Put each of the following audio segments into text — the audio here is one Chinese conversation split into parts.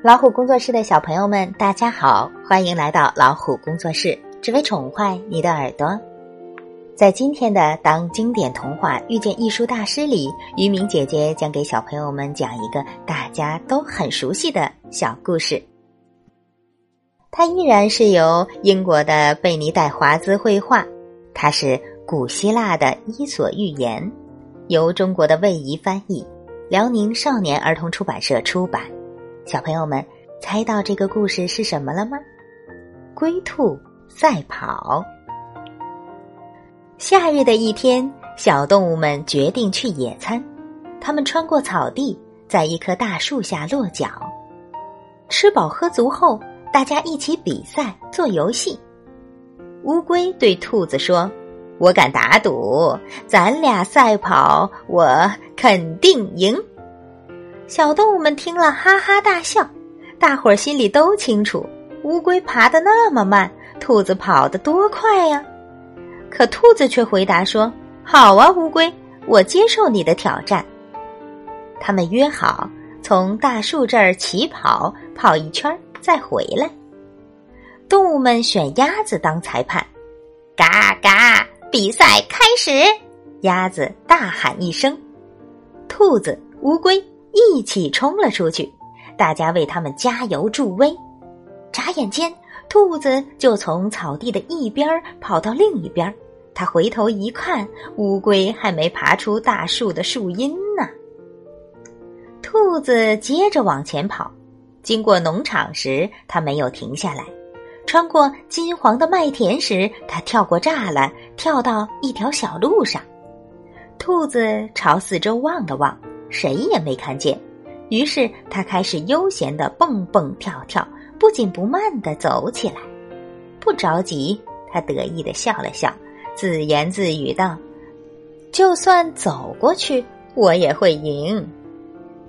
老虎工作室的小朋友们，大家好，欢迎来到老虎工作室，只为宠坏你的耳朵。在今天的《当经典童话遇见艺术大师》里，于明姐姐将给小朋友们讲一个大家都很熟悉的小故事。它依然是由英国的贝尼戴华兹绘画，它是古希腊的《伊索寓言》，由中国的魏怡翻译，辽宁少年儿童出版社出版。小朋友们猜到这个故事是什么了吗？龟兔赛跑。夏日的一天，小动物们决定去野餐。他们穿过草地，在一棵大树下落脚。吃饱喝足后，大家一起比赛做游戏。乌龟对兔子说：“我敢打赌，咱俩赛跑，我肯定赢。”小动物们听了，哈哈大笑。大伙儿心里都清楚，乌龟爬得那么慢，兔子跑得多快呀！可兔子却回答说：“好啊，乌龟，我接受你的挑战。”他们约好从大树这儿起跑，跑一圈再回来。动物们选鸭子当裁判，嘎嘎，比赛开始！鸭子大喊一声，兔子、乌龟。一起冲了出去，大家为他们加油助威。眨眼间，兔子就从草地的一边跑到另一边。他回头一看，乌龟还没爬出大树的树荫呢。兔子接着往前跑，经过农场时，它没有停下来；穿过金黄的麦田时，它跳过栅栏，跳到一条小路上。兔子朝四周望了望。谁也没看见，于是他开始悠闲的蹦蹦跳跳，不紧不慢的走起来。不着急，他得意的笑了笑，自言自语道：“就算走过去，我也会赢。”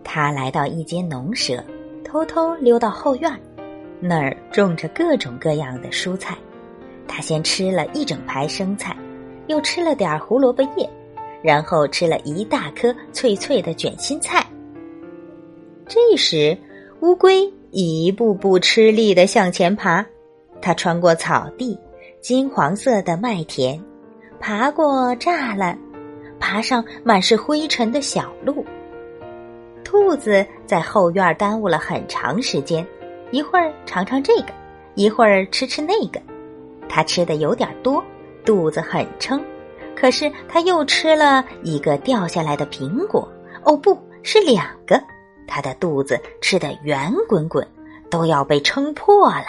他来到一间农舍，偷偷溜到后院，那儿种着各种各样的蔬菜。他先吃了一整排生菜，又吃了点胡萝卜叶。然后吃了一大颗脆脆的卷心菜。这时，乌龟一步步吃力的向前爬，它穿过草地、金黄色的麦田，爬过栅栏，爬上满是灰尘的小路。兔子在后院耽误了很长时间，一会儿尝尝这个，一会儿吃吃那个，它吃的有点多，肚子很撑。可是他又吃了一个掉下来的苹果，哦，不是两个，他的肚子吃得圆滚滚，都要被撑破了。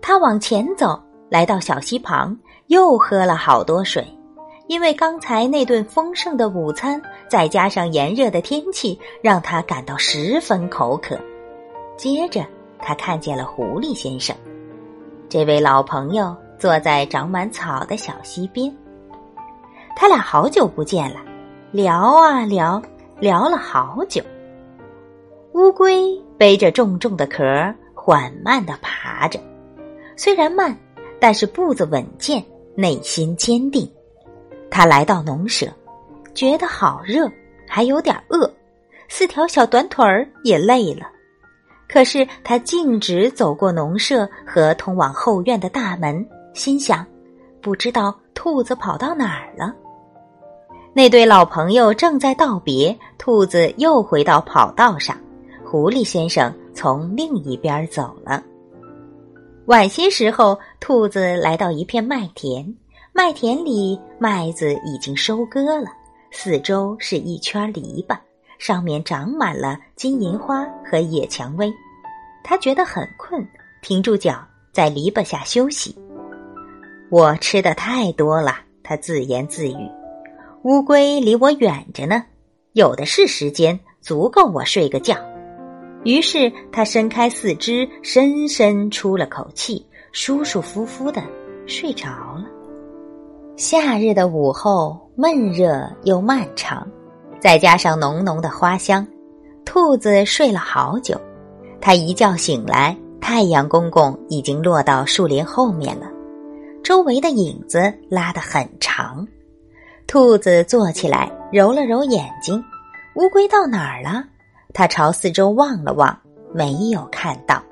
他往前走，来到小溪旁，又喝了好多水，因为刚才那顿丰盛的午餐，再加上炎热的天气，让他感到十分口渴。接着，他看见了狐狸先生，这位老朋友坐在长满草的小溪边。他俩好久不见了，聊啊聊，聊了好久。乌龟背着重重的壳，缓慢的爬着，虽然慢，但是步子稳健，内心坚定。他来到农舍，觉得好热，还有点饿，四条小短腿儿也累了。可是他径直走过农舍和通往后院的大门，心想：不知道兔子跑到哪儿了。那对老朋友正在道别，兔子又回到跑道上，狐狸先生从另一边走了。晚些时候，兔子来到一片麦田，麦田里麦子已经收割了，四周是一圈篱笆，上面长满了金银花和野蔷薇。他觉得很困，停住脚，在篱笆下休息。我吃的太多了，他自言自语。乌龟离我远着呢，有的是时间，足够我睡个觉。于是它伸开四肢，深深出了口气，舒舒服服的睡着了。夏日的午后闷热又漫长，再加上浓浓的花香，兔子睡了好久。它一觉醒来，太阳公公已经落到树林后面了，周围的影子拉得很长。兔子坐起来，揉了揉眼睛。乌龟到哪儿了？它朝四周望了望，没有看到。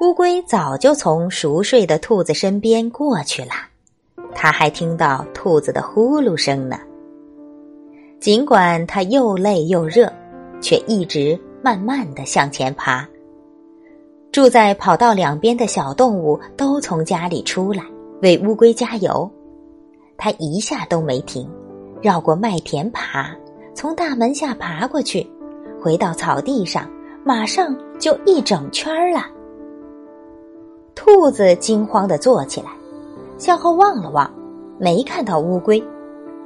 乌龟早就从熟睡的兔子身边过去了，它还听到兔子的呼噜声呢。尽管它又累又热，却一直慢慢的向前爬。住在跑道两边的小动物都从家里出来为乌龟加油，他一下都没停，绕过麦田爬，从大门下爬过去，回到草地上，马上就一整圈了。兔子惊慌的坐起来，向后望了望，没看到乌龟。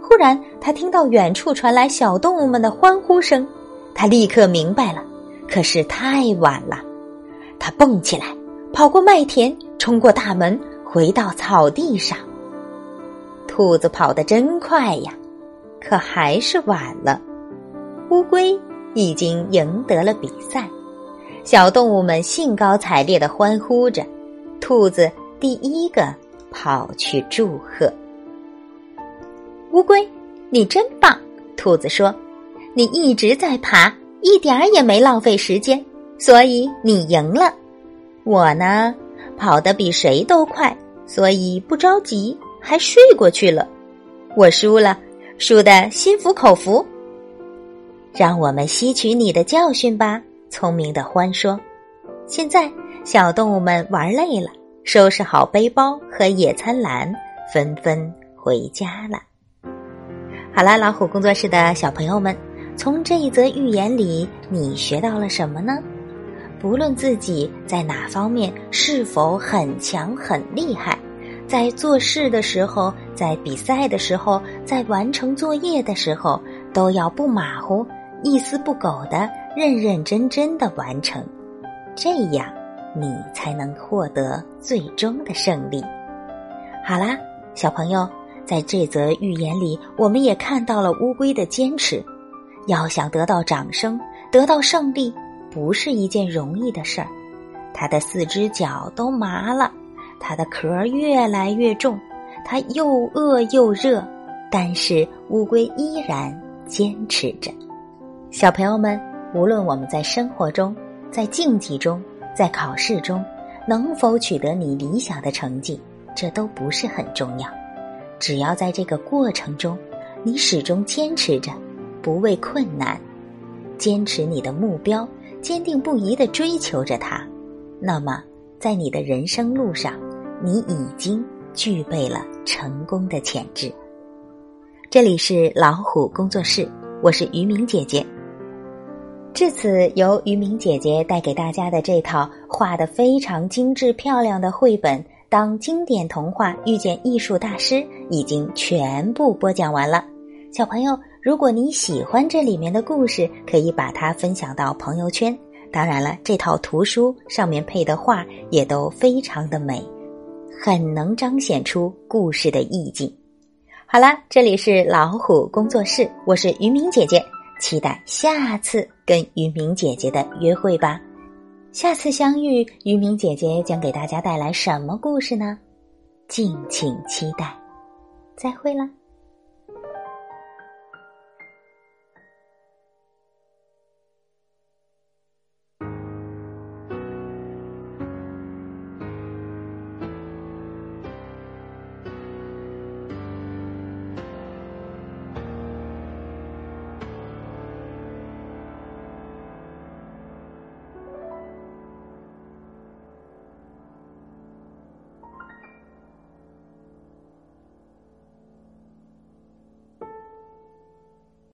忽然，他听到远处传来小动物们的欢呼声，他立刻明白了，可是太晚了。他蹦起来，跑过麦田，冲过大门，回到草地上。兔子跑得真快呀，可还是晚了。乌龟已经赢得了比赛，小动物们兴高采烈的欢呼着，兔子第一个跑去祝贺。乌龟，你真棒！兔子说：“你一直在爬，一点儿也没浪费时间。”所以你赢了，我呢跑得比谁都快，所以不着急，还睡过去了。我输了，输得心服口服。让我们吸取你的教训吧，聪明的獾说。现在小动物们玩累了，收拾好背包和野餐篮，纷纷回家了。好了，老虎工作室的小朋友们，从这一则寓言里，你学到了什么呢？不论自己在哪方面是否很强很厉害，在做事的时候，在比赛的时候，在完成作业的时候，都要不马虎、一丝不苟的认认真真的完成，这样你才能获得最终的胜利。好啦，小朋友，在这则寓言里，我们也看到了乌龟的坚持。要想得到掌声，得到胜利。不是一件容易的事儿，它的四只脚都麻了，它的壳越来越重，它又饿又热，但是乌龟依然坚持着。小朋友们，无论我们在生活中、在竞技中、在考试中，能否取得你理想的成绩，这都不是很重要。只要在这个过程中，你始终坚持着，不畏困难，坚持你的目标。坚定不移的追求着它，那么在你的人生路上，你已经具备了成功的潜质。这里是老虎工作室，我是于明姐姐。至此，由于明姐姐带给大家的这套画的非常精致漂亮的绘本《当经典童话遇见艺术大师》已经全部播讲完了，小朋友。如果你喜欢这里面的故事，可以把它分享到朋友圈。当然了，这套图书上面配的画也都非常的美，很能彰显出故事的意境。好啦，这里是老虎工作室，我是于明姐姐，期待下次跟于明姐姐的约会吧。下次相遇，于明姐姐将给大家带来什么故事呢？敬请期待。再会了。